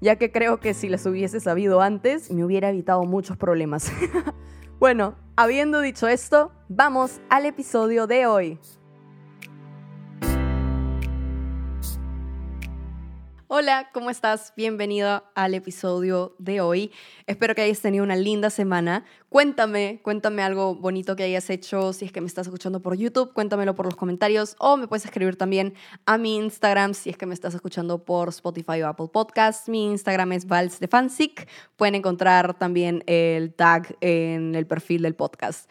ya que creo que si las hubiese sabido antes me hubiera evitado muchos problemas. bueno, habiendo dicho esto, vamos al episodio de hoy. Hola, ¿cómo estás? Bienvenido al episodio de hoy. Espero que hayas tenido una linda semana. Cuéntame, cuéntame algo bonito que hayas hecho. Si es que me estás escuchando por YouTube, cuéntamelo por los comentarios o me puedes escribir también a mi Instagram si es que me estás escuchando por Spotify o Apple Podcasts. Mi Instagram es valsdefansic. Pueden encontrar también el tag en el perfil del podcast.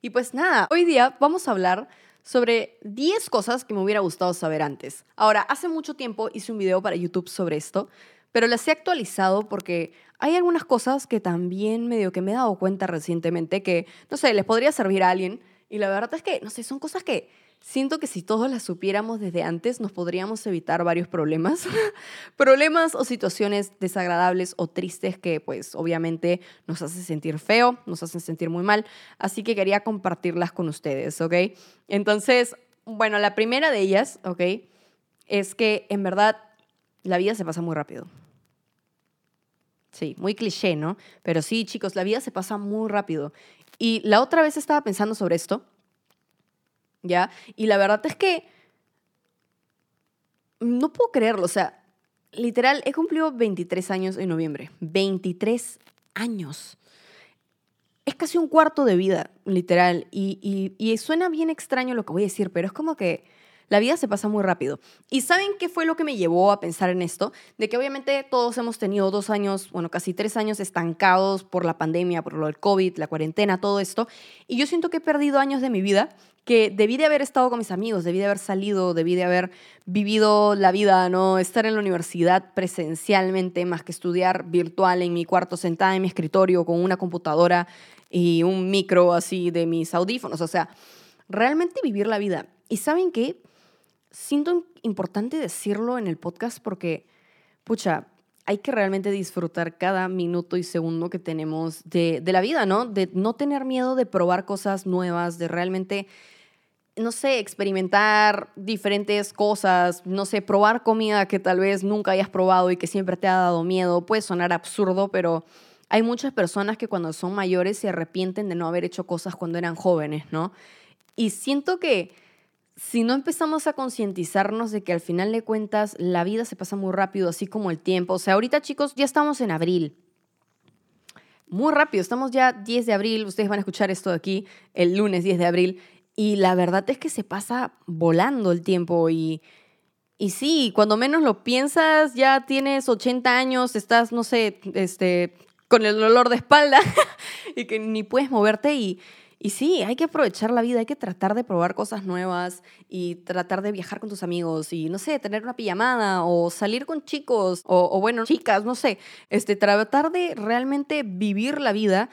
Y pues nada, hoy día vamos a hablar sobre 10 cosas que me hubiera gustado saber antes. Ahora, hace mucho tiempo hice un video para YouTube sobre esto, pero las he actualizado porque hay algunas cosas que también medio que me he dado cuenta recientemente que, no sé, les podría servir a alguien. Y la verdad es que, no sé, son cosas que siento que si todos las supiéramos desde antes nos podríamos evitar varios problemas. problemas o situaciones desagradables o tristes que pues obviamente nos hacen sentir feo, nos hacen sentir muy mal. Así que quería compartirlas con ustedes, ¿ok? Entonces, bueno, la primera de ellas, ¿ok? Es que en verdad la vida se pasa muy rápido. Sí, muy cliché, ¿no? Pero sí, chicos, la vida se pasa muy rápido. Y la otra vez estaba pensando sobre esto ¿ya? Y la verdad es que no puedo creerlo, o sea, literal, he cumplido 23 años en noviembre. 23 años. Es casi un cuarto de vida, literal. Y, y, suena bien extraño lo que voy a decir, pero es como que la vida se pasa muy rápido. ¿Y saben qué fue lo que me llevó a pensar en esto? De que obviamente todos hemos tenido dos años, bueno, casi tres años estancados por la pandemia, por lo del COVID, la cuarentena, todo esto. Y yo siento que he perdido años de mi vida que debí de haber estado con mis amigos, debí de haber salido, debí de haber vivido la vida, ¿no? Estar en la universidad presencialmente más que estudiar virtual en mi cuarto sentada en mi escritorio con una computadora y un micro así de mis audífonos. O sea, realmente vivir la vida. ¿Y saben qué? Siento importante decirlo en el podcast porque, pucha, hay que realmente disfrutar cada minuto y segundo que tenemos de, de la vida, ¿no? De no tener miedo de probar cosas nuevas, de realmente no sé, experimentar diferentes cosas, no sé, probar comida que tal vez nunca hayas probado y que siempre te ha dado miedo. Puede sonar absurdo, pero hay muchas personas que cuando son mayores se arrepienten de no haber hecho cosas cuando eran jóvenes, ¿no? Y siento que si no empezamos a concientizarnos de que al final de cuentas la vida se pasa muy rápido, así como el tiempo. O sea, ahorita chicos, ya estamos en abril. Muy rápido, estamos ya 10 de abril, ustedes van a escuchar esto aquí el lunes 10 de abril y la verdad es que se pasa volando el tiempo y, y sí, cuando menos lo piensas, ya tienes 80 años, estás, no sé, este, con el dolor de espalda y que ni puedes moverte y, y sí, hay que aprovechar la vida, hay que tratar de probar cosas nuevas y tratar de viajar con tus amigos y, no sé, tener una pijamada o salir con chicos o, bueno, chicas, no sé, este, tratar de realmente vivir la vida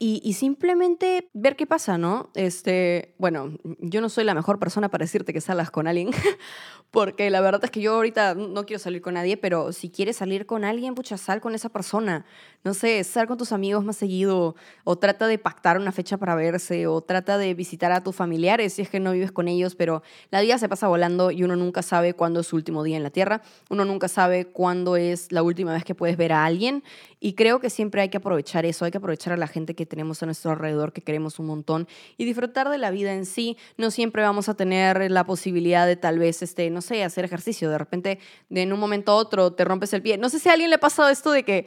y, simplemente ver qué pasa, ¿no? Este, bueno, yo no soy la mejor persona para decirte que salgas con alguien, porque la verdad es que yo ahorita no quiero salir con nadie, pero si quieres salir con alguien, pucha, sal con esa persona. No sé, sal con tus amigos más seguido, o trata de pactar una fecha para verse, o trata de visitar a tus familiares si es que no vives con ellos, pero la vida se pasa volando y uno nunca sabe cuándo es su último día en la Tierra, uno nunca sabe cuándo es la última vez que puedes ver a alguien, y creo que siempre hay que aprovechar eso, hay que aprovechar a la gente que tenemos a nuestro alrededor, que queremos un montón, y disfrutar de la vida en sí. No siempre vamos a tener la posibilidad de tal vez, este, no sé, hacer ejercicio. De repente, de en un momento a otro, te rompes el pie. No sé si a alguien le ha pasado esto de que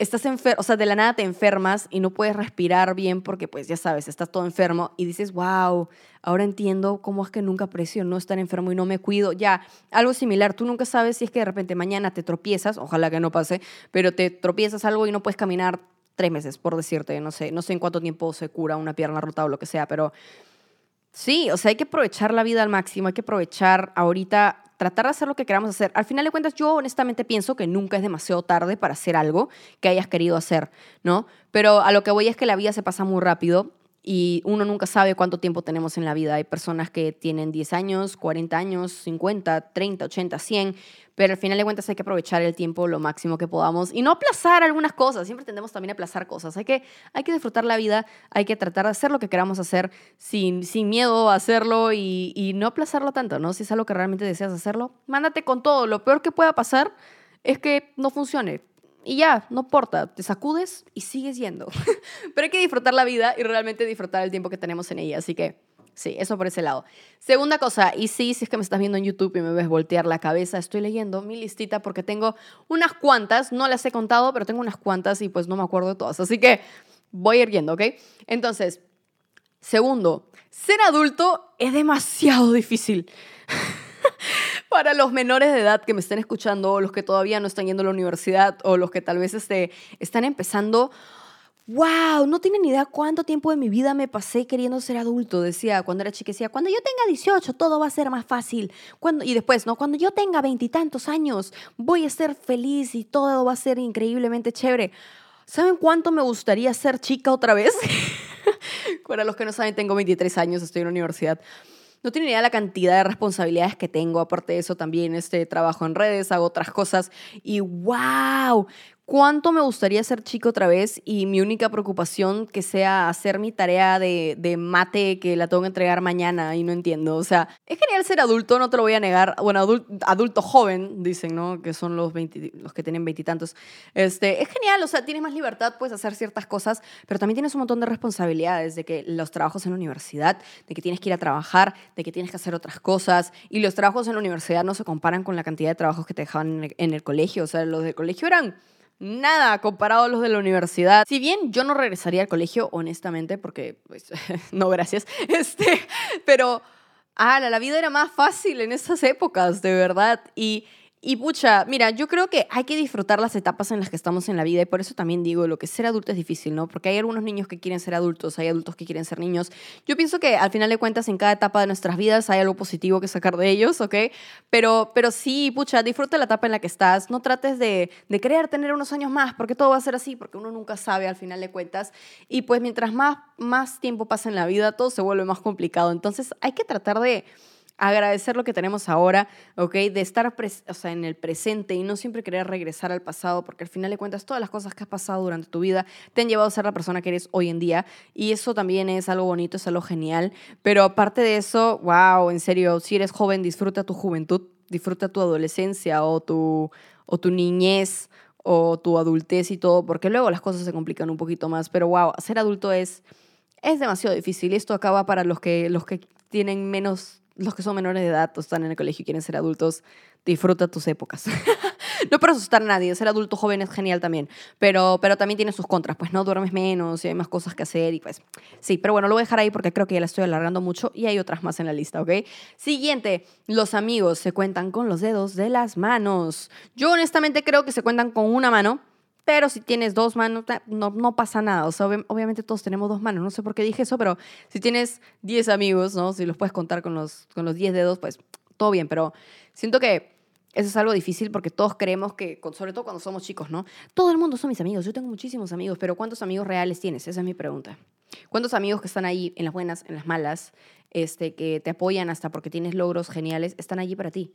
estás enfermo, o sea, de la nada te enfermas y no puedes respirar bien porque, pues, ya sabes, estás todo enfermo y dices, wow, ahora entiendo cómo es que nunca aprecio no estar enfermo y no me cuido. Ya, algo similar, tú nunca sabes si es que de repente mañana te tropiezas, ojalá que no pase, pero te tropiezas algo y no puedes caminar tres meses, por decirte, no sé, no sé en cuánto tiempo se cura una pierna rota o lo que sea, pero sí, o sea, hay que aprovechar la vida al máximo, hay que aprovechar ahorita tratar de hacer lo que queramos hacer. Al final de cuentas, yo honestamente pienso que nunca es demasiado tarde para hacer algo que hayas querido hacer, ¿no? Pero a lo que voy es que la vida se pasa muy rápido y uno nunca sabe cuánto tiempo tenemos en la vida. Hay personas que tienen 10 años, 40 años, 50, 30, 80, 100, pero al final de cuentas hay que aprovechar el tiempo lo máximo que podamos y no aplazar algunas cosas. Siempre tendemos también a aplazar cosas. Hay que, hay que disfrutar la vida, hay que tratar de hacer lo que queramos hacer sin, sin miedo a hacerlo y, y no aplazarlo tanto, ¿no? Si es algo que realmente deseas hacerlo, mándate con todo. Lo peor que pueda pasar es que no funcione y ya, no importa, te sacudes y sigues yendo. Pero hay que disfrutar la vida y realmente disfrutar el tiempo que tenemos en ella. Así que sí, eso por ese lado. Segunda cosa, y sí, si es que me estás viendo en YouTube y me ves voltear la cabeza, estoy leyendo mi listita porque tengo unas cuantas, no las he contado, pero tengo unas cuantas y pues no me acuerdo de todas. Así que voy a ir yendo, ¿ok? Entonces, segundo, ser adulto es demasiado difícil. para los menores de edad que me estén escuchando, o los que todavía no están yendo a la universidad, o los que tal vez este, están empezando, wow, no tienen ni idea cuánto tiempo de mi vida me pasé queriendo ser adulto. Decía cuando era chica, cuando yo tenga 18 todo va a ser más fácil. Cuando, y después, ¿no? Cuando yo tenga veintitantos años voy a ser feliz y todo va a ser increíblemente chévere. ¿Saben cuánto me gustaría ser chica otra vez? Para los que no saben, tengo 23 años, estoy en la universidad. No tiene ni idea la cantidad de responsabilidades que tengo. Aparte de eso, también este, trabajo en redes, hago otras cosas. Y wow, cuánto me gustaría ser chico otra vez y mi única preocupación que sea hacer mi tarea de, de, mate que la tengo que entregar mañana y no entiendo. O sea, es genial ser adulto, no te lo voy a negar. Bueno, adulto, adulto joven, dicen, ¿no? Que son los, 20, los que tienen veintitantos. Este, es genial, o sea, tienes más libertad, puedes hacer ciertas cosas, pero también tienes un montón de responsabilidades de que los trabajos en la universidad, de que tienes que ir a trabajar, de que tienes que hacer otras cosas. Y los trabajos en la universidad no se comparan con la cantidad de trabajos que te dejaban en el, en el colegio. O sea, los del colegio eran nada comparado a los de la universidad. Si bien yo no regresaría al colegio, honestamente, porque, pues, no, gracias, este, pero, ah, la vida era más fácil en esas épocas, de verdad. Y y pucha, mira, yo creo que hay que disfrutar las etapas en las que estamos en la vida y por eso también digo, lo que ser adulto es difícil, ¿no? Porque hay algunos niños que quieren ser adultos, hay adultos que quieren ser niños. Yo pienso que al final de cuentas en cada etapa de nuestras vidas hay algo positivo que sacar de ellos, ¿ok? Pero, pero sí, pucha, disfruta la etapa en la que estás, no trates de, de tener unos años más, porque todo va a ser así, porque uno nunca sabe al final de cuentas. Y pues mientras más, más tiempo pasa en la vida, todo se vuelve más complicado. Entonces hay que tratar de agradecer lo que tenemos ahora, ¿ok? De estar o sea, en el presente y no siempre querer regresar al pasado, porque al final de cuentas todas las cosas que has pasado durante tu vida te han llevado a ser la persona que eres hoy en día y eso también es algo bonito, es algo genial, pero aparte de eso, wow, en serio, si eres joven, disfruta tu juventud, disfruta tu adolescencia o tu, o tu niñez o tu adultez y todo, porque luego las cosas se complican un poquito más, pero wow, ser adulto es, es demasiado difícil. Esto acaba para los que, los que tienen menos los que son menores de edad o están en el colegio y quieren ser adultos, disfruta tus épocas. no para asustar a nadie, ser adulto joven es genial también, pero, pero también tiene sus contras, pues no duermes menos y hay más cosas que hacer y pues sí, pero bueno, lo voy a dejar ahí porque creo que ya la estoy alargando mucho y hay otras más en la lista, ¿ok? Siguiente, los amigos se cuentan con los dedos de las manos. Yo honestamente creo que se cuentan con una mano pero si tienes dos manos, no, no pasa nada. O sea, obviamente todos tenemos dos manos. No sé por qué dije eso, pero si tienes 10 amigos, ¿no? Si los puedes contar con los, con los 10 dedos, pues todo bien. Pero siento que eso es algo difícil porque todos creemos que, sobre todo cuando somos chicos, ¿no? Todo el mundo son mis amigos. Yo tengo muchísimos amigos, pero ¿cuántos amigos reales tienes? Esa es mi pregunta. ¿Cuántos amigos que están ahí en las buenas, en las malas, este, que te apoyan hasta porque tienes logros geniales, están allí para ti?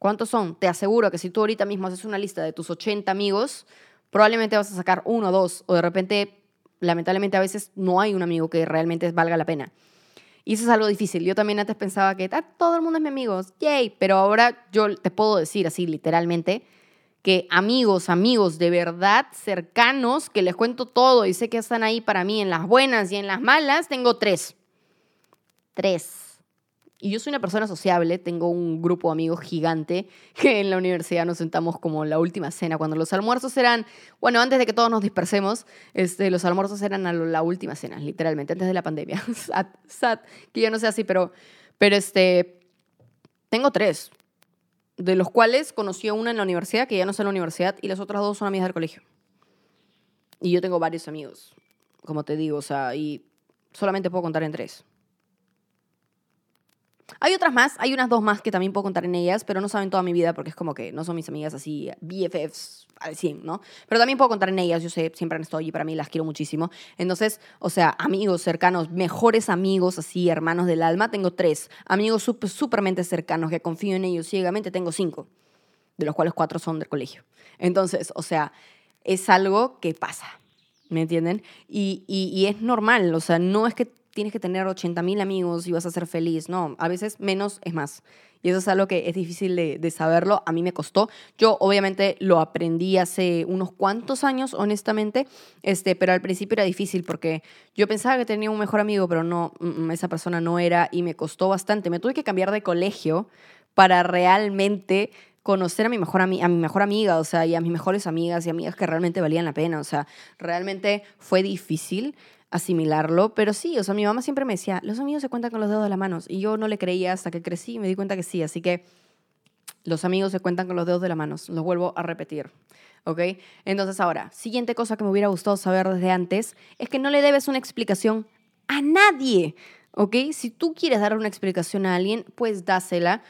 ¿Cuántos son? Te aseguro que si tú ahorita mismo haces una lista de tus 80 amigos, probablemente vas a sacar uno o dos, o de repente, lamentablemente a veces no hay un amigo que realmente valga la pena. Y eso es algo difícil. Yo también antes pensaba que ah, todo el mundo es mi amigo, yay, pero ahora yo te puedo decir así literalmente que amigos, amigos de verdad cercanos, que les cuento todo y sé que están ahí para mí en las buenas y en las malas, tengo tres. Tres. Y yo soy una persona sociable, tengo un grupo de amigos gigante que en la universidad nos sentamos como la última cena, cuando los almuerzos eran, bueno, antes de que todos nos dispersemos, este, los almuerzos eran a la última cena, literalmente, antes de la pandemia. sad, sad, que ya no sea así, pero, pero este, tengo tres, de los cuales conocí a una en la universidad, que ya no está en la universidad, y las otras dos son amigas del colegio. Y yo tengo varios amigos, como te digo, o sea, y solamente puedo contar en tres. Hay otras más, hay unas dos más que también puedo contar en ellas, pero no saben toda mi vida porque es como que no son mis amigas así, BFFs al 100, ¿no? Pero también puedo contar en ellas, yo sé, siempre han estado allí para mí, las quiero muchísimo. Entonces, o sea, amigos cercanos, mejores amigos así, hermanos del alma, tengo tres. Amigos súper, súpermente cercanos que confío en ellos ciegamente, tengo cinco, de los cuales cuatro son del colegio. Entonces, o sea, es algo que pasa, ¿me entienden? Y, y es normal, o sea, no es que tienes que tener 80 mil amigos y vas a ser feliz. No, a veces menos es más. Y eso es algo que es difícil de, de, saberlo. A mí me costó. Yo obviamente lo aprendí hace unos cuantos años, honestamente, este, pero al principio era difícil porque yo pensaba que tenía un mejor amigo, pero no, mm, mm, esa persona no era y me costó bastante. Me tuve que cambiar de colegio para realmente conocer a mi mejor, a mi mejor amiga, o sea, y a mis mejores amigas y amigas que realmente valían la pena. O sea, realmente fue difícil asimilarlo, pero sí, o sea, mi mamá siempre me decía, los amigos se cuentan con los dedos de las manos, y yo no le creía hasta que crecí y me di cuenta que sí, así que los amigos se cuentan con los dedos de las manos, lo vuelvo a repetir, ¿ok? Entonces ahora, siguiente cosa que me hubiera gustado saber desde antes, es que no le debes una explicación a nadie, ¿ok? Si tú quieres dar una explicación a alguien, pues dásela,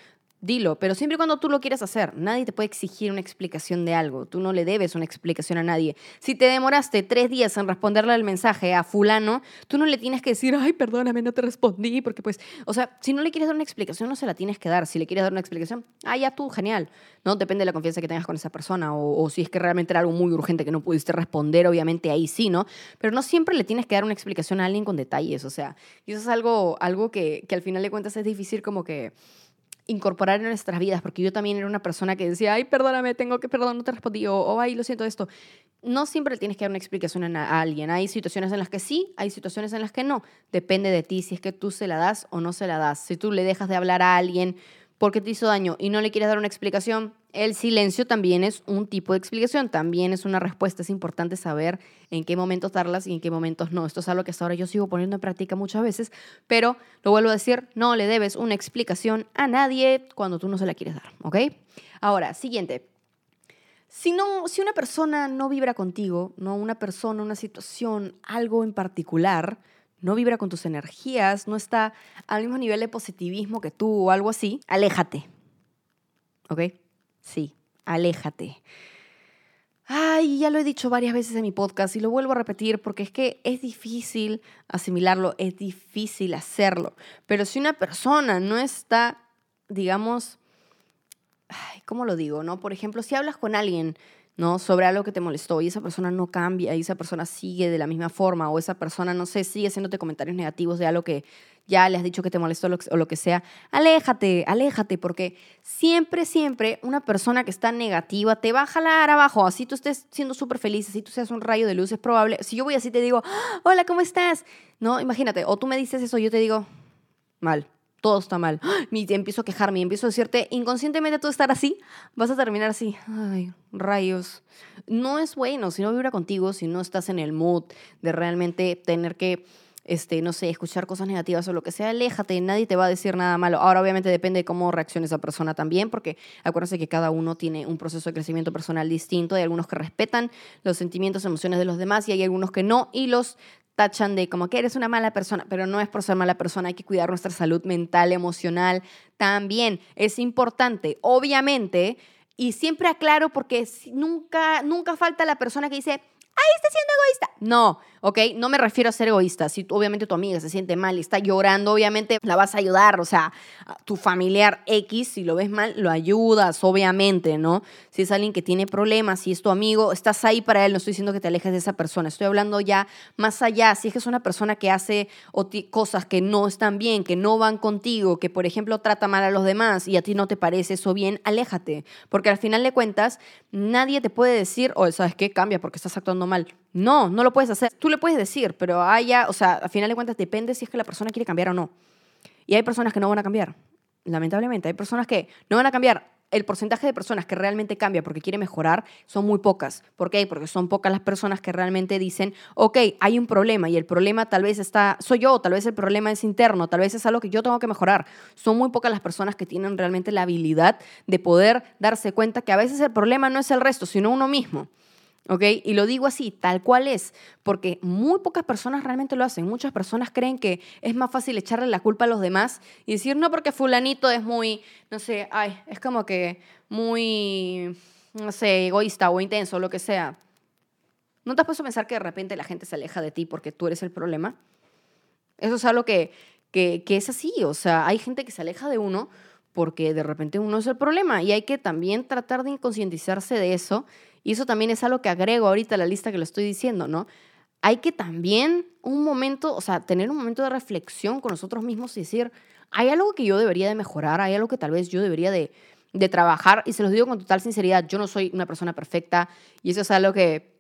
dilo, pero siempre y cuando tú lo quieras hacer. Nadie te puede exigir una explicación de algo. Tú no le debes una explicación a nadie. Si te demoraste tres días en responderle el mensaje a fulano, tú no le tienes que decir, ay, perdóname, no te respondí, porque pues, o sea, si no le quieres dar una explicación, no se la tienes que dar. Si le quieres dar una explicación, ah, ya tú, genial. No, depende de la confianza que tengas con esa persona o, o si es que realmente era algo muy urgente que no pudiste responder, obviamente ahí sí, ¿no? Pero no siempre le tienes que dar una explicación a alguien con detalles, o sea, y eso es algo, algo que, que al final de cuentas es difícil como que incorporar en nuestras vidas, porque yo también era una persona que decía, ay, perdóname, tengo que, perdón, no te respondí, o, ay, lo siento esto. No siempre tienes que dar una explicación a, alguien. Hay situaciones en las que sí, hay situaciones en las que no. Depende de ti si es que tú se la das o no se la das. Si tú le dejas de hablar a alguien porque te hizo daño y no le quieres dar una explicación, el silencio también es un tipo de explicación, también es una respuesta. Es importante saber en qué momentos darlas y en qué momentos no. Esto es algo que hasta ahora yo sigo poniendo en práctica muchas veces, pero lo vuelvo a decir, no le debes una explicación a nadie cuando tú no se la quieres dar, ¿ok? Ahora, siguiente. Si, no, si una persona no vibra contigo, no una persona, una situación, algo en particular, no vibra con tus energías, no está al mismo nivel de positivismo que tú o algo así, aléjate. ¿Ok? Sí, aléjate. Ay, ya lo he dicho varias veces en mi podcast y lo vuelvo a repetir porque es que es difícil asimilarlo, es difícil hacerlo. Pero si una persona no está, digamos, ¿cómo lo digo? No? Por ejemplo, si hablas con alguien ¿no? Sobre algo que te molestó y esa persona no cambia y esa persona sigue de la misma forma o esa persona, no sé, sigue haciéndote comentarios negativos de algo que ya le has dicho que te molestó o lo que sea, aléjate, aléjate, porque siempre, siempre una persona que está negativa te va a jalar abajo, así tú estés siendo súper feliz, así tú seas un rayo de luz, es probable, si yo voy así te digo, hola, ¿cómo estás? No, imagínate, o tú me dices eso, yo te digo, mal, todo está mal. Y empiezo a quejarme y empiezo a decirte, inconscientemente tú estar así, vas a terminar así. Ay, rayos. No es bueno si no vibra contigo, si no estás en el mood de realmente tener que, este, no sé, escuchar cosas negativas o lo que sea, aléjate, nadie te va a decir nada malo. Ahora, obviamente, depende de cómo reaccione esa persona también, porque acuérdense que cada uno tiene un proceso de crecimiento personal distinto. Hay algunos que respetan los sentimientos, emociones de los demás y hay algunos que no, y los tachan de como que eres una mala persona, pero no es por ser mala persona, hay que cuidar nuestra salud mental, emocional, también. Es importante, obviamente, y siempre aclaro porque nunca, nunca falta la persona que dice, ¡ay, está siendo egoísta! No, ¿ok? No me refiero a ser egoísta. Si obviamente tu amiga se siente mal y está llorando, obviamente la vas a ayudar. O sea, tu familiar X, si lo ves mal, lo ayudas, obviamente, ¿no? Si es alguien que tiene problemas, si es tu amigo, estás ahí para él. No estoy diciendo que te alejes de esa persona. Estoy hablando ya más allá. Si es que es una persona que hace cosas que no están bien, que no van contigo, que por ejemplo trata mal a los demás y a ti no te parece eso bien, aléjate. Porque al final de cuentas, nadie te puede decir, o ¿sabes qué? Cambia porque estás actuando mal. No, no lo puedes hacer. Tú le puedes decir, pero haya, o sea, al final de cuentas depende si es que la persona quiere cambiar o no. Y hay personas que no van a cambiar. Lamentablemente, hay personas que no van a cambiar. El porcentaje de personas que realmente cambia porque quiere mejorar son muy pocas. ¿Por qué? Porque son pocas las personas que realmente dicen, ok, hay un problema y el problema tal vez está, soy yo, tal vez el problema es interno, tal vez es algo que yo tengo que mejorar. Son muy pocas las personas que tienen realmente la habilidad de poder darse cuenta que a veces el problema no es el resto, sino uno mismo. ¿Ok? Y lo digo así, tal cual es, porque muy pocas personas realmente lo hacen. Muchas personas creen que es más fácil echarle la culpa a los demás y decir, no, porque fulanito es muy, no sé, ay, es como que muy, no sé, egoísta o intenso, lo que sea. ¿No te has puesto a pensar que de repente la gente se aleja de ti porque tú eres el problema? Eso es algo que, que, que es así, o sea, hay gente que se aleja de uno porque de repente uno es el problema y hay que también tratar de concientizarse de eso. Y eso también es algo que agrego ahorita a la lista que lo estoy diciendo, ¿no? Hay que también un momento, o sea, tener un momento de reflexión con nosotros mismos y decir, hay algo que yo debería de mejorar, hay algo que tal vez yo debería de, de trabajar. Y se los digo con total sinceridad, yo no soy una persona perfecta y eso es algo que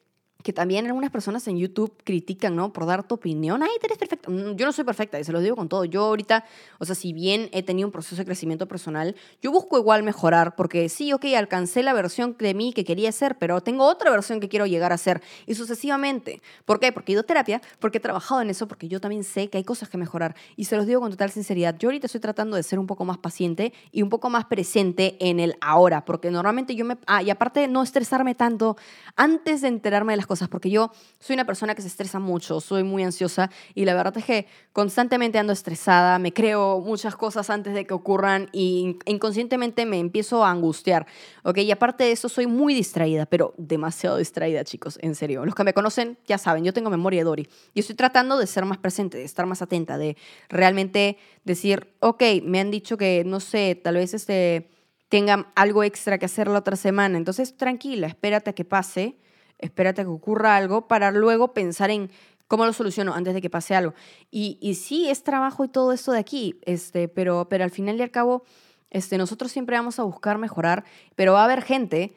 que también algunas personas en YouTube critican, ¿no? Por dar tu opinión. Ay, eres perfecta. Mm, yo no soy perfecta, y se lo digo con todo. Yo ahorita, o sea, si bien he tenido un proceso de crecimiento personal, yo busco igual mejorar, porque sí, ok, alcancé la versión de mí que quería ser, pero tengo otra versión que quiero llegar a ser, y sucesivamente. ¿Por qué? Porque he ido a terapia, porque he trabajado en eso, porque yo también sé que hay cosas que mejorar. Y se los digo con total sinceridad. Yo ahorita estoy tratando de ser un poco más paciente y un poco más presente en el ahora, porque normalmente yo me... Ah, y aparte no estresarme tanto antes de enterarme de las cosas, porque yo soy una persona que se estresa mucho, soy muy ansiosa y la verdad es que constantemente ando estresada, me creo muchas cosas antes de que ocurran y inconscientemente me empiezo a angustiar, ¿ok? Y aparte de eso soy muy distraída, pero demasiado distraída, chicos, en serio. Los que me conocen ya saben, yo tengo memoria de Dory y estoy tratando de ser más presente, de estar más atenta, de realmente decir, ok, me han dicho que, no sé, tal vez este tengan algo extra que hacer la otra semana. Entonces, tranquila, espérate a que pase espérate que ocurra algo para luego pensar en cómo lo soluciono antes de que pase algo. Y, y sí, es trabajo y todo esto de aquí, este, pero, pero al final y al cabo, este, nosotros siempre vamos a buscar mejorar, pero va a haber gente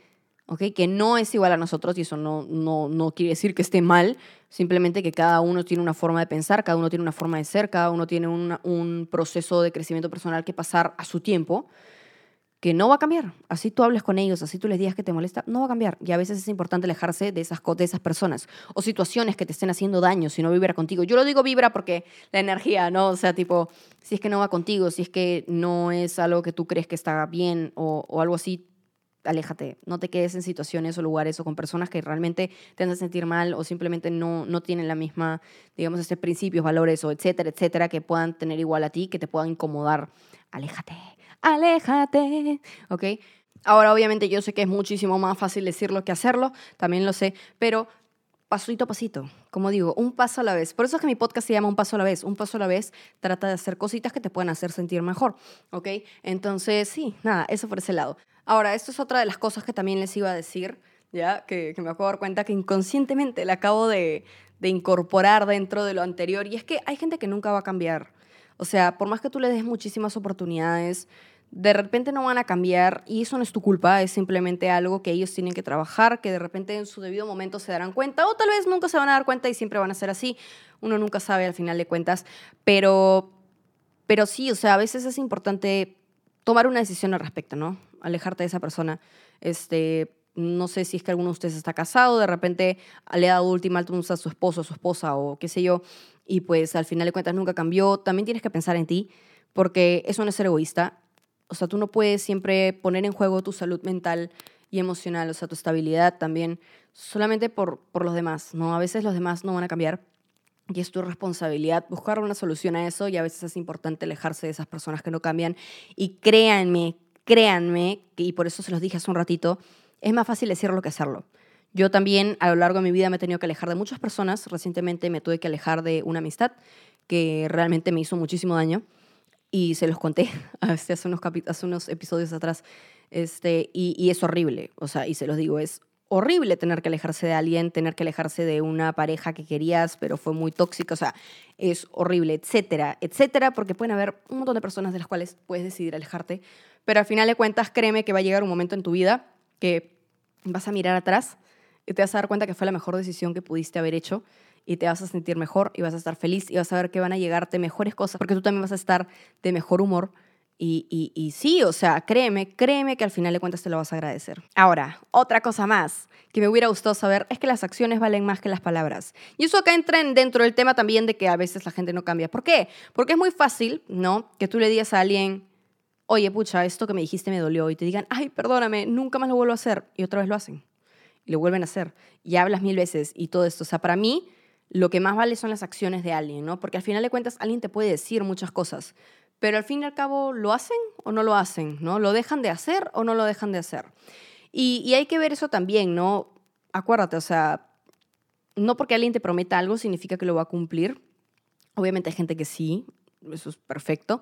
¿okay? que no es igual a nosotros y eso no, no, no quiere decir que esté mal, simplemente que cada uno tiene una forma de pensar, cada uno tiene una forma de ser, cada uno tiene un proceso de crecimiento personal que pasar a su tiempo que no va a cambiar. Así tú hables con ellos, así tú les digas que te molesta, no va a cambiar. Y a veces es importante alejarse de esas, de esas personas o situaciones que te estén haciendo daño si no vibra contigo. Yo lo digo vibra porque la energía, ¿no? O sea, tipo, si es que no va contigo, si es que no es algo que tú crees que está bien o, algo así, aléjate. No te quedes en situaciones o lugares o con personas que realmente te hacen sentir mal o simplemente no, no tienen la misma, digamos, este principios, valores o etcétera, etcétera, que puedan tener igual a ti, que te puedan incomodar. Aléjate aléjate, ¿ok? Ahora, obviamente, yo sé que es muchísimo más fácil decirlo que hacerlo, también lo sé, pero pasito a pasito, como digo, un paso a la vez. Por eso es que mi podcast se llama Un paso a la vez. Un paso a la vez trata de hacer cositas que te puedan hacer sentir mejor, ¿ok? Entonces, sí, nada, eso por ese lado. Ahora, esto es otra de las cosas que también les iba a decir, ya, que, me acabo de dar cuenta que inconscientemente la acabo de, de incorporar dentro de lo anterior, y es que hay gente que nunca va a cambiar. O sea, por más que tú le des muchísimas oportunidades, de repente no van a cambiar y eso no es tu culpa, es simplemente algo que ellos tienen que trabajar, que de repente en su debido momento se darán cuenta o tal vez nunca se van a dar cuenta y siempre van a ser así. Uno nunca sabe al final de cuentas, pero, pero sí, o sea, a veces es importante tomar una decisión al respecto, ¿no? Alejarte de esa persona. Este, no sé si es que alguno de ustedes está casado, de repente le ha dado ultimátums a su esposo, a su esposa o qué sé yo, y pues al final de cuentas nunca cambió, también tienes que pensar en ti, porque eso no es ser egoísta. O sea, tú no puedes siempre poner en juego tu salud mental y emocional, o sea, tu estabilidad también, solamente por, por los demás, ¿no? A veces los demás no van a cambiar y es tu responsabilidad buscar una solución a eso y a veces es importante alejarse de esas personas que no cambian. Y créanme, créanme, y por eso se los dije hace un ratito, es más fácil decirlo que hacerlo. Yo también a lo largo de mi vida me he tenido que alejar de muchas personas. Recientemente me tuve que alejar de una amistad que realmente me hizo muchísimo daño y se los conté hace, unos, hace unos episodios atrás. Este, y, y, es horrible, o sea, y se los digo, es horrible tener que alejarse de alguien, tener que alejarse de una pareja que querías, pero fue muy tóxica, o sea, es horrible, etcétera, etcétera, porque pueden haber un montón de personas de las cuales puedes decidir alejarte, pero al final de cuentas, créeme que va a llegar un momento en tu vida que vas a mirar atrás y te vas a dar cuenta que fue la mejor decisión que pudiste haber hecho y te vas a sentir mejor y vas a estar feliz y vas a ver que van a llegarte mejores cosas porque tú también vas a estar de mejor humor. Y, y, y, sí, o sea, créeme, créeme que al final de cuentas te lo vas a agradecer. Ahora, otra cosa más que me hubiera gustado saber es que las acciones valen más que las palabras. Y eso acá entra dentro del tema también de que a veces la gente no cambia. ¿Por qué? Porque es muy fácil, ¿no? Que tú le digas a alguien, oye, pucha, esto que me dijiste me dolió, y te digan, ay, perdóname, nunca más lo vuelvo a hacer, y otra vez lo hacen. y lo vuelven a hacer. Y hablas mil veces y todo esto. O sea, para mí, lo que más vale son las acciones de alguien, ¿no? Porque al final de cuentas, alguien te puede decir muchas cosas, pero al fin y al cabo, ¿lo hacen o no lo hacen? ¿No? ¿Lo dejan de hacer o no lo dejan de hacer? Y, y hay que ver eso también, ¿no? Acuérdate, o sea, no porque alguien te prometa algo significa que lo va a cumplir. Obviamente hay gente que sí, eso es perfecto,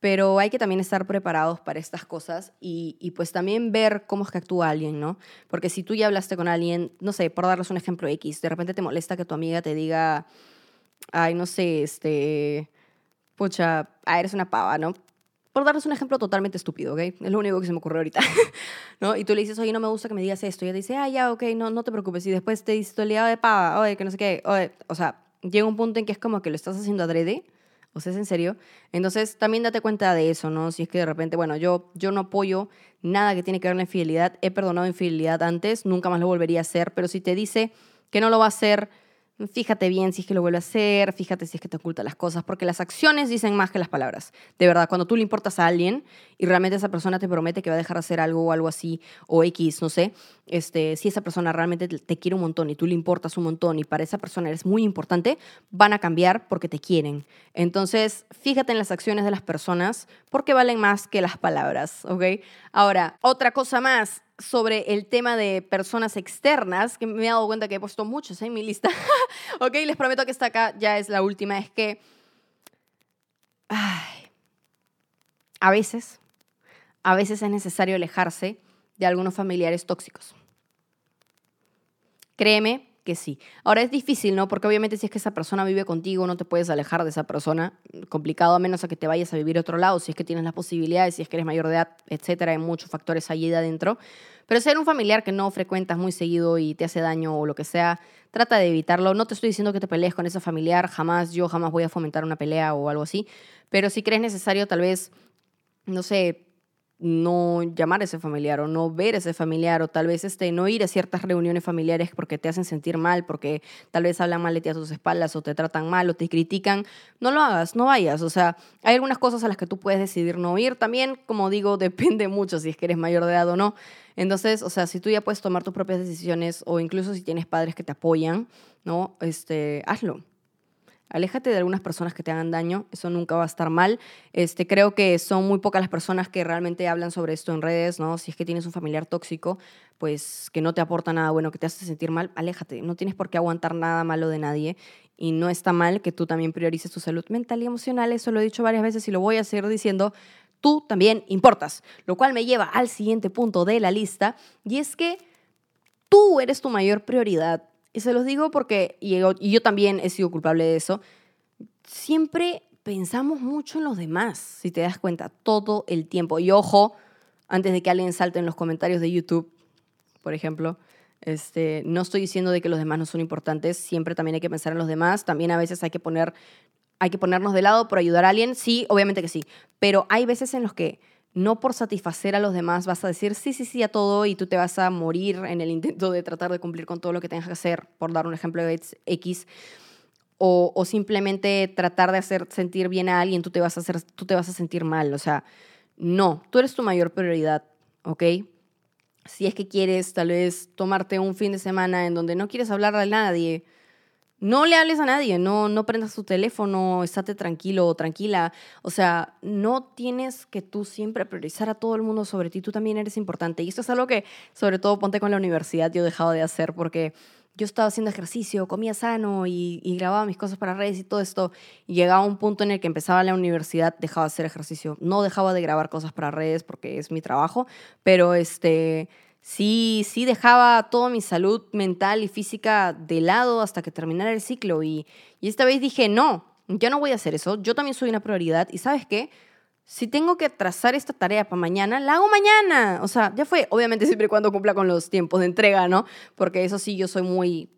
pero hay que también estar preparados para estas cosas y, pues también ver cómo es que actúa alguien, ¿no? Porque si tú ya hablaste con alguien, no sé, por darles un ejemplo X, de repente te molesta que tu amiga te diga, ay, no sé, este, pucha, ah, eres una pava, ¿no? Por darles un ejemplo totalmente estúpido, ¿ok? Es lo único que se me ocurrió ahorita, ¿no? Y tú le dices, oye, no me gusta que me digas esto. Y ella dice, ah, ya, ok, no, no te preocupes. Y después te dice, de pava, oye, que no sé qué, oye, o sea, llega un punto en que es como que lo estás haciendo adrede, o sea, es en serio. Entonces, también date cuenta de eso, ¿no? Si es que de repente, bueno, yo, yo no apoyo nada que tiene que ver con infidelidad. He perdonado infidelidad antes, nunca más lo volvería a hacer. Pero si te dice que no lo va a hacer, Fíjate bien si es que lo vuelve a hacer, fíjate si es que te oculta las cosas, porque las acciones dicen más que las palabras. De verdad, cuando tú le importas a alguien y realmente esa persona te promete que va a dejar de hacer algo o algo así, o X, no sé, este, si esa persona realmente te quiere un montón y tú le importas un montón y para esa persona eres muy importante, van a cambiar porque te quieren. Entonces, fíjate en las acciones de las personas porque valen más que las palabras, ¿ok? Ahora, otra cosa más sobre el tema de personas externas, que me he dado cuenta que he puesto muchos en mi lista. ok, les prometo que esta acá ya es la última. Es que. a veces, a veces es necesario alejarse de algunos familiares tóxicos. Créeme sí. Ahora es difícil, ¿no? Porque obviamente si es que esa persona vive contigo, no te puedes alejar de esa persona. Complicado a menos a que te vayas a vivir a otro lado, si es que tienes las posibilidades, si es que eres mayor de edad, etcétera. Hay muchos factores allí de adentro. Pero ser un familiar que no frecuentas muy seguido y te hace daño o lo que sea, trata de evitarlo. No te estoy diciendo que te pelees con ese familiar, jamás, yo jamás voy a fomentar una pelea o algo así. Pero si crees necesario, tal vez, no sé, no llamar a ese familiar o no ver a ese familiar o tal vez este, no ir a ciertas reuniones familiares porque te hacen sentir mal, porque tal vez hablan mal de ti a tus espaldas o te tratan mal o te critican, no lo hagas, no vayas. O sea, hay algunas cosas a las que tú puedes decidir no ir. También, como digo, depende mucho si es que eres mayor de edad o no. Entonces, o sea, si tú ya puedes tomar tus propias decisiones o incluso si tienes padres que te apoyan, ¿no? Este, hazlo. Aléjate de algunas personas que te hagan daño, eso nunca va a estar mal. Este, creo que son muy pocas las personas que realmente hablan sobre esto en redes, ¿no? Si es que tienes un familiar tóxico, pues que no te aporta nada bueno, que te hace sentir mal, aléjate. No tienes por qué aguantar nada malo de nadie y no está mal que tú también priorices tu salud mental y emocional, eso lo he dicho varias veces y lo voy a seguir diciendo. Tú también importas, lo cual me lleva al siguiente punto de la lista y es que tú eres tu mayor prioridad y se los digo porque, y yo, también he sido culpable de eso, siempre pensamos mucho en los demás, si te das cuenta, todo el tiempo. Y ojo, antes de que alguien salte en los comentarios de YouTube, por ejemplo, este, no estoy diciendo de que los demás no son importantes, siempre también hay que pensar en los demás, también a veces hay que poner hay que ponernos de lado por ayudar a alguien, sí, obviamente que sí, pero hay veces en los que no por satisfacer a los demás vas a decir sí, sí, sí a todo y tú te vas a morir en el intento de tratar de cumplir con todo lo que tengas que hacer, por dar un ejemplo de X, o, o simplemente tratar de hacer sentir bien a alguien, tú te, vas a hacer, tú te vas a sentir mal. O sea, no, tú eres tu mayor prioridad, ¿ok? Si es que quieres tal vez tomarte un fin de semana en donde no quieres hablar a nadie, no le hables a nadie, no, no prendas tu teléfono, estate tranquilo o tranquila. O sea, no tienes que tú siempre priorizar a todo el mundo sobre ti, tú también eres importante. Y esto es algo que, sobre todo, ponte con la universidad, yo he dejado de hacer porque yo estaba haciendo ejercicio, comía sano y, y, grababa mis cosas para redes y todo esto. Y llegaba un punto en el que empezaba la universidad, dejaba de hacer ejercicio. No dejaba de grabar cosas para redes porque es mi trabajo, pero este sí, sí dejaba toda mi salud mental y física de lado hasta que terminara el ciclo. Y, y esta vez dije, no, yo no voy a hacer eso, yo también soy una prioridad. ¿Y sabes qué? Si tengo que trazar esta tarea para mañana, la hago mañana. O sea, ya fue, obviamente siempre y cuando cumpla con los tiempos de entrega, ¿no? Porque eso sí, yo soy muy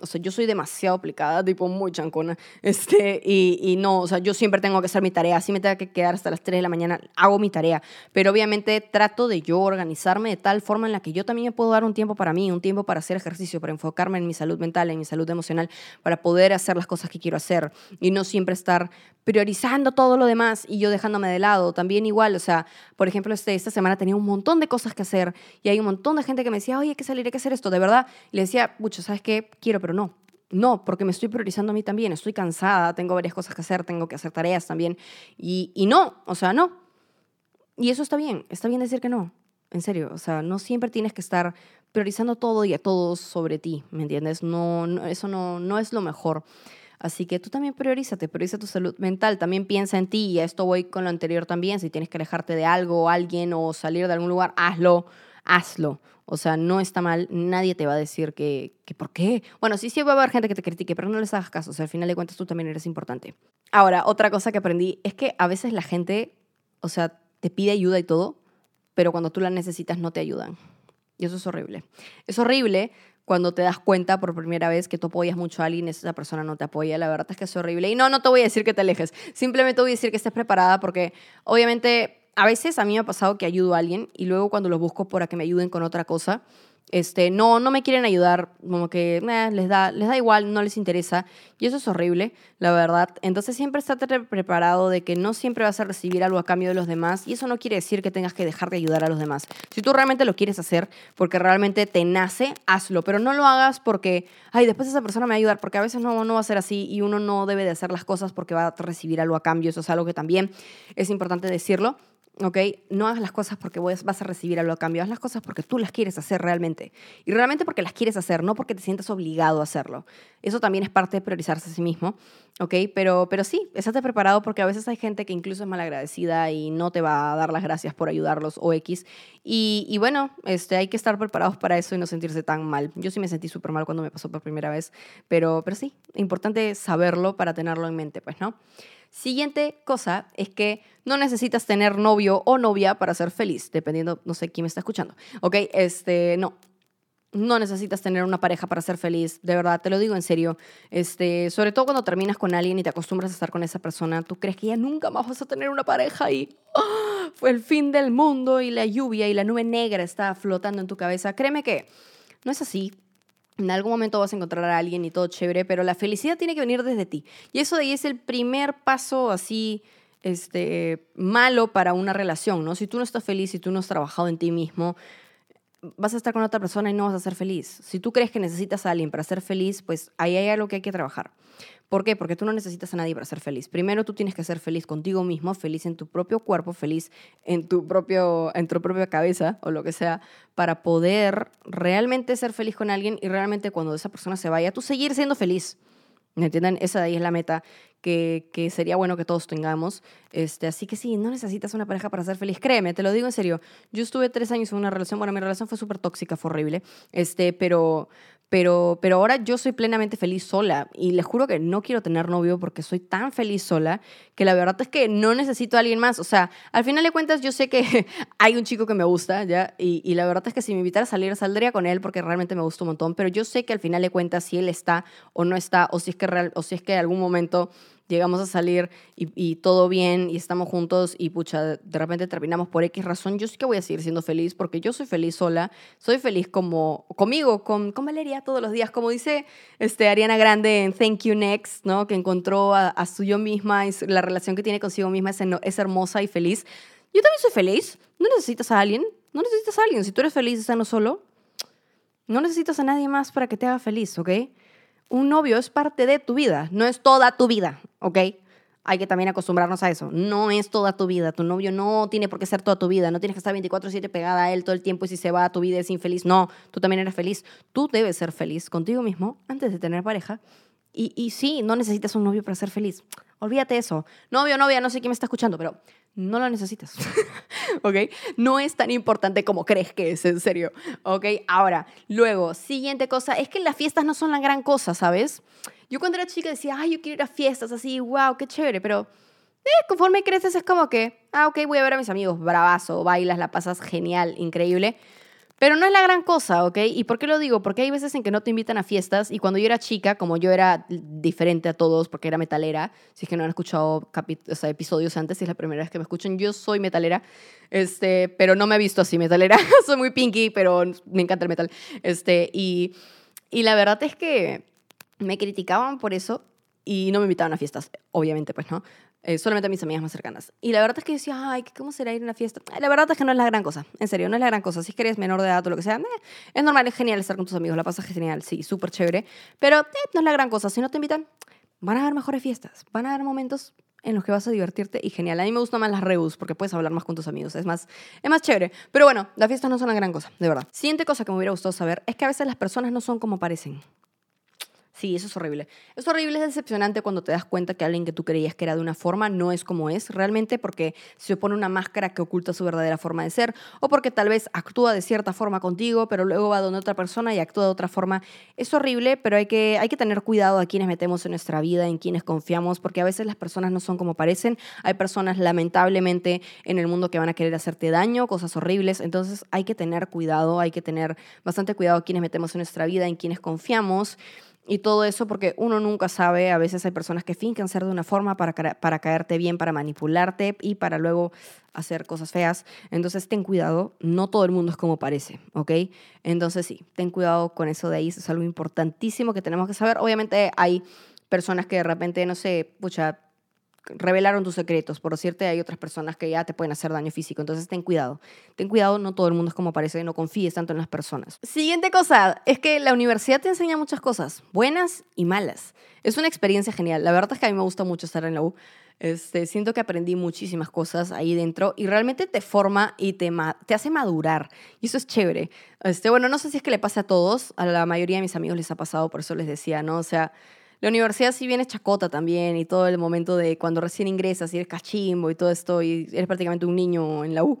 O sea, yo soy demasiado aplicada, tipo muy chancona. Este, y, y no, o sea, yo siempre tengo que hacer mi tarea. Si me tengo que quedar hasta las 3 de la mañana, hago mi tarea. Pero obviamente trato de yo organizarme de tal forma en la que yo también me puedo dar un tiempo para mí, un tiempo para hacer ejercicio, para enfocarme en mi salud mental, en mi salud emocional, para poder hacer las cosas que quiero hacer y no siempre estar priorizando todo lo demás y yo dejándome de lado. También igual, o sea, por ejemplo, este, esta semana tenía un montón de cosas que hacer y hay un montón de gente que me decía, oye, hay que salir, hay que hacer esto, de verdad. Y le decía, mucho, ¿sabes qué? Quiero, pero no. No, porque me estoy priorizando a mí también. Estoy cansada, tengo varias cosas que hacer, tengo que hacer tareas también. Y, y no, o sea, no. Y eso está bien, está bien decir que no. En serio, o sea, no siempre tienes que estar priorizando todo y a todos sobre ti, ¿me entiendes? No, no eso no, no es lo mejor. Así que tú también priorízate, prioriza tu salud mental, también piensa en ti y a esto voy con lo anterior también, si tienes que alejarte de algo alguien o salir de algún lugar, hazlo, hazlo. O sea, no está mal, nadie te va a decir que, que por qué. Bueno, sí, sí va a haber gente que te critique, pero no les hagas caso, o sea, al final de cuentas tú también eres importante. Ahora, otra cosa que aprendí es que a veces la gente, o sea, te pide ayuda y todo, pero cuando tú la necesitas no te ayudan. Y eso es horrible. Es horrible cuando te das cuenta por primera vez que tú apoyas mucho a alguien y esa persona no te apoya. La verdad es que es horrible. Y no, no te voy a decir que te alejes. Simplemente te voy a decir que estés preparada porque obviamente a veces a mí me ha pasado que ayudo a alguien y luego cuando los busco para que me ayuden con otra cosa, este, no, no me quieren ayudar, como que eh, les, da, les da igual, no les interesa. Y eso es horrible, la verdad. Entonces siempre estate preparado de que no siempre vas a recibir algo a cambio de los demás. Y eso no quiere decir que tengas que dejar de ayudar a los demás. Si tú realmente lo quieres hacer porque realmente te nace, hazlo. Pero no lo hagas porque, ay, después esa persona me va a ayudar. Porque a veces no, no va a ser así y uno no debe de hacer las cosas porque va a recibir algo a cambio. Eso es algo que también es importante decirlo. ¿Ok? No hagas las cosas porque vas a recibir algo a cambio, haz las cosas porque tú las quieres hacer realmente. Y realmente porque las quieres hacer, no porque te sientas obligado a hacerlo. Eso también es parte de priorizarse a sí mismo, ¿ok? Pero, pero sí, estate preparado porque a veces hay gente que incluso es malagradecida y no te va a dar las gracias por ayudarlos o X. Y, y bueno, este, hay que estar preparados para eso y no sentirse tan mal. Yo sí me sentí súper mal cuando me pasó por primera vez, pero, pero sí, importante saberlo para tenerlo en mente, pues, ¿no? Siguiente cosa es que no necesitas tener novio o novia para ser feliz, dependiendo, no sé quién me está escuchando. Ok, este, no. No necesitas tener una pareja para ser feliz, de verdad, te lo digo en serio. Este, sobre todo cuando terminas con alguien y te acostumbras a estar con esa persona, tú crees que ya nunca más vas a tener una pareja y ¡ah! fue el fin del mundo y la lluvia y la nube negra está flotando en tu cabeza. Créeme que no es así en algún momento vas a encontrar a alguien y todo chévere, pero la felicidad tiene que venir desde ti. Y eso de ahí es el primer paso así este, malo para una relación, ¿no? Si tú no estás feliz, si tú no has trabajado en ti mismo, vas a estar con otra persona y no vas a ser feliz. Si tú crees que necesitas a alguien para ser feliz, pues ahí hay algo que hay que trabajar. ¿Por qué? Porque tú no necesitas a nadie para ser feliz. Primero tú tienes que ser feliz contigo mismo, feliz en tu propio cuerpo, feliz en tu, propio, en tu propia cabeza o lo que sea, para poder realmente ser feliz con alguien y realmente cuando esa persona se vaya, tú seguir siendo feliz. ¿Me entienden? Esa de ahí es la meta que, que, sería bueno que todos tengamos. Este, así que sí, no necesitas una pareja para ser feliz. Créeme, te lo digo en serio. Yo estuve tres años en una relación, bueno, mi relación fue súper tóxica, fue horrible, este, pero, pero, pero ahora yo soy plenamente feliz sola y les juro que no quiero tener novio porque soy tan feliz sola que la verdad es que no necesito a alguien más. O sea, al final de cuentas yo sé que hay un chico que me gusta, ¿ya? Y, y la verdad es que si me invitara a salir, saldría con él porque realmente me gusta un montón, pero yo sé que al final de cuentas si él está o no está o si es que, real, o si es que en algún momento llegamos a salir y, todo bien y estamos juntos y pucha, de repente terminamos por X razón, yo sí que voy a seguir siendo feliz porque yo soy feliz sola, soy feliz como conmigo, con, con Valeria todos los días, como dice este, Ariana Grande en Thank You Next, ¿no? que encontró a, a su yo misma y la relación que tiene consigo misma es, es hermosa y feliz. Yo también soy feliz, no necesitas a alguien, no necesitas a alguien, si tú eres feliz estando solo, no necesitas a nadie más para que te haga feliz, ¿ok? Un novio es parte de tu vida, no es toda tu vida, ¿ok? Hay que también acostumbrarnos a eso. No es toda tu vida. Tu novio no tiene por qué ser toda tu vida. No tienes que estar 24/7 pegada a él todo el tiempo y si se va tu vida es infeliz. No, tú también eres feliz. Tú debes ser feliz contigo mismo antes de tener pareja. Y, y sí, no necesitas un novio para ser feliz. Olvídate eso. Novio, novia, no sé quién me está escuchando, pero no lo necesitas. ¿Ok? No es tan importante como crees que es, en serio. ¿Ok? Ahora, luego, siguiente cosa, es que las fiestas no son la gran cosa, ¿sabes? Yo cuando era chica decía, ay, yo quiero ir a fiestas así, wow, qué chévere, pero eh, conforme creces es como que, ah, ok, voy a ver a mis amigos, bravazo, bailas, la pasas genial, increíble. Pero no es la gran cosa, ¿ok? ¿Y por qué lo digo? Porque hay veces en que no te invitan a fiestas y cuando yo era chica, como yo era diferente a todos porque era metalera, si es que no han escuchado episodios antes, es la primera vez que me escuchan, yo soy metalera, este, pero no me he visto así metalera, soy muy pinky, pero me encanta el metal. Este, y, y la verdad es que me criticaban por eso y no me invitaban a fiestas, obviamente, pues, ¿no? Eh, solamente a mis amigas más cercanas. Y la verdad es que decía, ay, ¿cómo será ir a una fiesta? La verdad es que no es la gran cosa, en serio, no es la gran cosa. Si es que menor de edad o lo que sea, eh, es normal, es genial estar con tus amigos, la pasas genial, sí, súper chévere. Pero eh, no es la gran cosa, si no te invitan, van a haber mejores fiestas, van a haber momentos en los que vas a divertirte y genial. A mí me gustan más las reus porque puedes hablar más con tus amigos, es más, es más chévere. Pero bueno, las fiestas no son la gran cosa, de verdad. Siguiente cosa que me hubiera gustado saber es que a veces las personas no son como parecen. Sí, eso es horrible. Es horrible, es decepcionante cuando te das cuenta que alguien que tú creías que era de una forma no es como es realmente porque se pone una máscara que oculta su verdadera forma de ser o porque tal vez actúa de cierta forma contigo, pero luego va donde otra persona y actúa de otra forma. Es horrible, pero hay que, hay que tener cuidado a quienes metemos en nuestra vida, en quienes confiamos, porque a veces las personas no son como parecen. Hay personas lamentablemente en el mundo que van a querer hacerte daño, cosas horribles. Entonces hay que tener cuidado, hay que tener bastante cuidado a quienes metemos en nuestra vida, en quienes confiamos y todo eso porque uno nunca sabe, a veces hay personas que fincan ser de una forma para, para caerte bien, para manipularte y para luego hacer cosas feas. Entonces ten cuidado, no todo el mundo es como parece, ¿ok? Entonces sí, ten cuidado con eso de ahí, eso es algo importantísimo que tenemos que saber. Obviamente hay personas que de repente, no sé, pucha, revelaron tus secretos. Por cierto, hay otras personas que ya te pueden hacer daño físico. Entonces, ten cuidado. Ten cuidado, no todo el mundo es como parece, no confíes tanto en las personas. Siguiente cosa, es que la universidad te enseña muchas cosas, buenas y malas. Es una experiencia genial. La verdad es que a mí me gusta mucho estar en la U. Este, siento que aprendí muchísimas cosas ahí dentro y realmente te forma y te, te hace madurar. Y eso es chévere. Este, bueno, no sé si es que le pasa a todos, a la mayoría de mis amigos les ha pasado, por eso les decía, ¿no? O sea, la universidad sí viene chacota también y todo el momento de cuando recién ingresas y eres cachimbo y todo esto y eres prácticamente un niño en la U.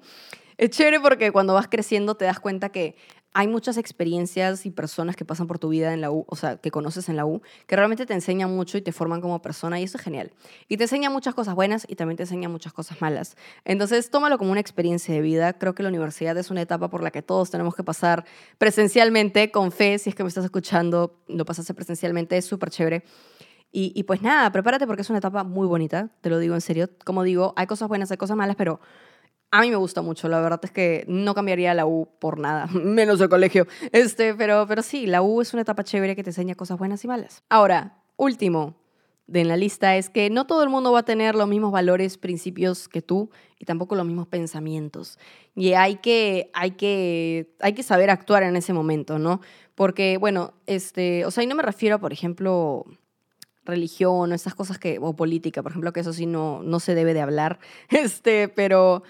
Es chévere porque cuando vas creciendo te das cuenta que hay muchas experiencias y personas que pasan por tu vida en la U, o sea, que conoces en la U, que realmente te enseñan mucho y te forman como persona y eso es genial. Y te enseña muchas cosas buenas y también te enseña muchas cosas malas. Entonces, tómalo como una experiencia de vida. Creo que la universidad es una etapa por la que todos tenemos que pasar presencialmente, con fe, si es que me estás escuchando, lo pasaste presencialmente, es súper chévere. Y, y pues nada, prepárate porque es una etapa muy bonita, te lo digo en serio. Como digo, hay cosas buenas, hay cosas malas, pero a mí me gusta mucho, la verdad es que no cambiaría la U por nada, menos el colegio. Este, pero, pero sí, la U es una etapa chévere que te enseña cosas buenas y malas. Ahora, último de en la lista es que no todo el mundo va a tener los mismos valores, principios que tú y tampoco los mismos pensamientos. Y hay que, hay que, hay que saber actuar en ese momento, ¿no? Porque, bueno, este, o sea, y no me refiero, por ejemplo, religión o esas cosas que, o política, por ejemplo, que eso sí no, no se debe de hablar, este, pero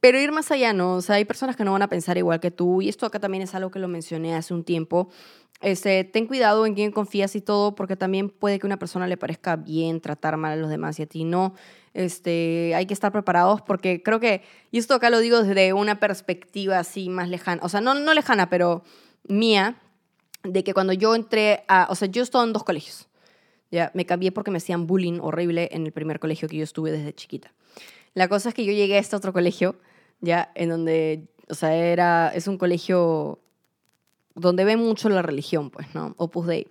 pero ir más allá, ¿no? O sea, hay personas que no van a pensar igual que tú, y esto acá también es algo que lo mencioné hace un tiempo. Este, ten cuidado en quién confías y todo, porque también puede que a una persona le parezca bien tratar mal a los demás y a ti no. Este, hay que estar preparados porque creo que, y esto acá lo digo desde una perspectiva así más lejana, o sea, no, no lejana, pero mía, de que cuando yo entré a, o sea, yo estoy en dos colegios. Ya, me cambié porque me hacían bullying horrible en el primer colegio que yo estuve desde chiquita. La cosa es que yo llegué a este otro colegio, ya, en donde, o sea, era, es un colegio donde ve mucho la religión, pues, ¿no? Opus Dei.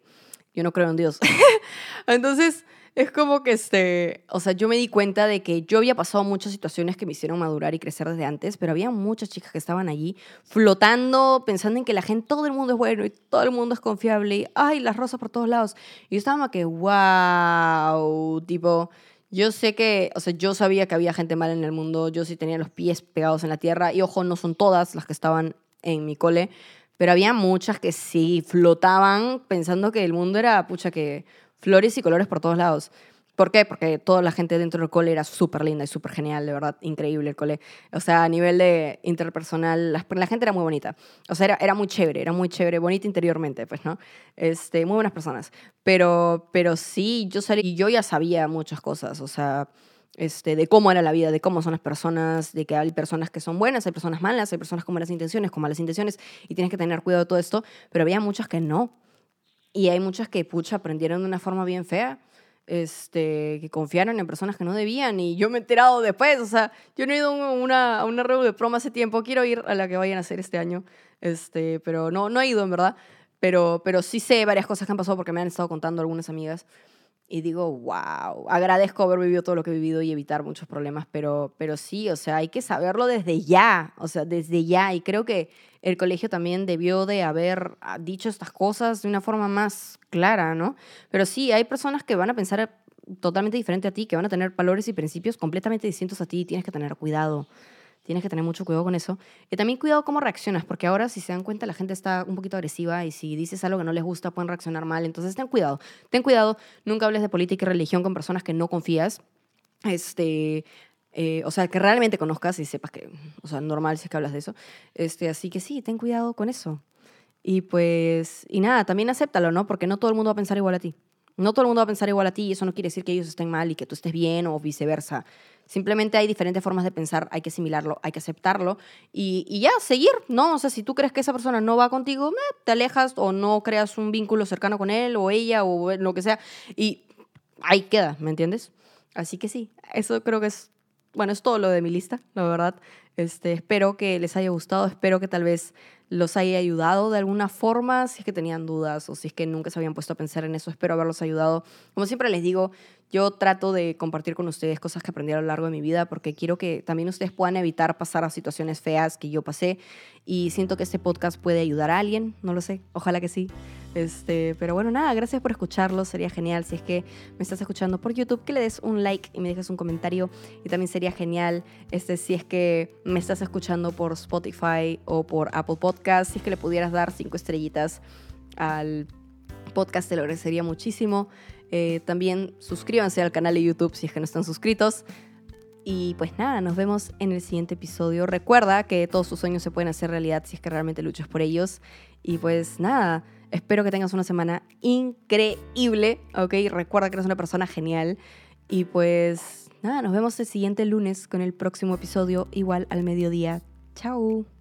Yo no creo en Dios. Entonces, es como que, este, o sea, yo me di cuenta de que yo había pasado muchas situaciones que me hicieron madurar y crecer desde antes, pero había muchas chicas que estaban allí flotando, pensando en que la gente, todo el mundo es bueno y todo el mundo es confiable y, ay, las rosas por todos lados. Y estaba como que, wow, tipo, yo sé que, o sea, yo sabía que había gente mala en el mundo, yo sí tenía los pies pegados en la tierra y ojo, no son todas las que estaban en mi cole, pero había muchas que sí flotaban pensando que el mundo era, pucha, que flores y colores por todos lados. ¿Por qué? Porque toda la gente dentro del cole era súper linda y súper genial, de verdad, increíble el cole. O sea, a nivel de interpersonal, la, la gente era muy bonita. O sea, era, era, muy chévere, era muy chévere, bonita interiormente, pues, ¿no? Este, muy buenas personas. Pero, pero sí, yo salí y yo ya sabía muchas cosas, o sea, este, de cómo era la vida, de cómo son las personas, de que hay personas que son buenas, hay personas malas, hay personas con buenas intenciones, con malas intenciones, y tienes que tener cuidado de todo esto, pero había muchas que no. Y hay muchas que, pucha, aprendieron de una forma bien fea este, que confiaron en personas que no debían y yo me he enterado después, o sea, yo no he ido a una, a una reunión de promo hace tiempo, quiero ir a la que vayan a hacer este año, este, pero no, no he ido en verdad, pero, pero sí sé varias cosas que han pasado porque me han estado contando algunas amigas y digo, wow, agradezco haber vivido todo lo que he vivido y evitar muchos problemas, pero, pero sí, o sea, hay que saberlo desde ya, o sea, desde ya. Y creo que el colegio también debió de haber ah, dicho estas cosas de una forma más clara, ¿no? Pero sí, hay personas que van a pensar totalmente diferente a ti, que van a tener valores y principios completamente distintos a ti y tienes que tener cuidado. Tienes que tener mucho cuidado con eso. Y también cuidado cómo reaccionas, porque ahora si se dan cuenta la gente está un poquito agresiva y si dices algo que no les gusta pueden reaccionar mal. Entonces ten cuidado, ten cuidado, nunca hables de política y religión con personas que no confías. Este, eh, o sea, que realmente conozcas y sepas que, o sea, normal si es que hablas de eso. Este, así que sí, ten cuidado con eso. Y pues, y nada, también acéptalo, ¿no? Porque no todo el mundo va a pensar igual a ti. No todo el mundo va a pensar igual a ti y eso no quiere decir que ellos estén mal y que tú estés bien o viceversa. Simplemente hay diferentes formas de pensar, hay que asimilarlo, hay que aceptarlo y, y ya, seguir, ¿no? O sea, si tú crees que esa persona no va contigo, te alejas o no creas un vínculo cercano con él o ella o lo que sea y ahí queda, ¿me entiendes? Así que sí, eso creo que es, bueno, es todo lo de mi lista, la verdad. Este, espero que les haya gustado, espero que tal vez los haya ayudado de alguna forma, si es que tenían dudas o si es que nunca se habían puesto a pensar en eso, espero haberlos ayudado. Como siempre les digo, yo trato de compartir con ustedes cosas que aprendí a lo largo de mi vida porque quiero que también ustedes puedan evitar pasar a situaciones feas que yo pasé y siento que este podcast puede ayudar a alguien, no lo sé, ojalá que sí. Este, pero bueno, nada, gracias por escucharlo. Sería genial si es que me estás escuchando por YouTube que le des un like y me dejes un comentario. Y también sería genial este, si es que me estás escuchando por Spotify o por Apple Podcast, si es que le pudieras dar cinco estrellitas al podcast, te lo agradecería muchísimo. Eh, también suscríbanse al canal de YouTube si es que no están suscritos. Y pues nada, nos vemos en el siguiente episodio. Recuerda que todos tus sueños se pueden hacer realidad si es que realmente luchas por ellos. Y pues nada, espero que tengas una semana increíble, ¿ok? Recuerda que eres una persona genial. Y pues nada, nos vemos el siguiente lunes con el próximo episodio, igual al mediodía. Chao.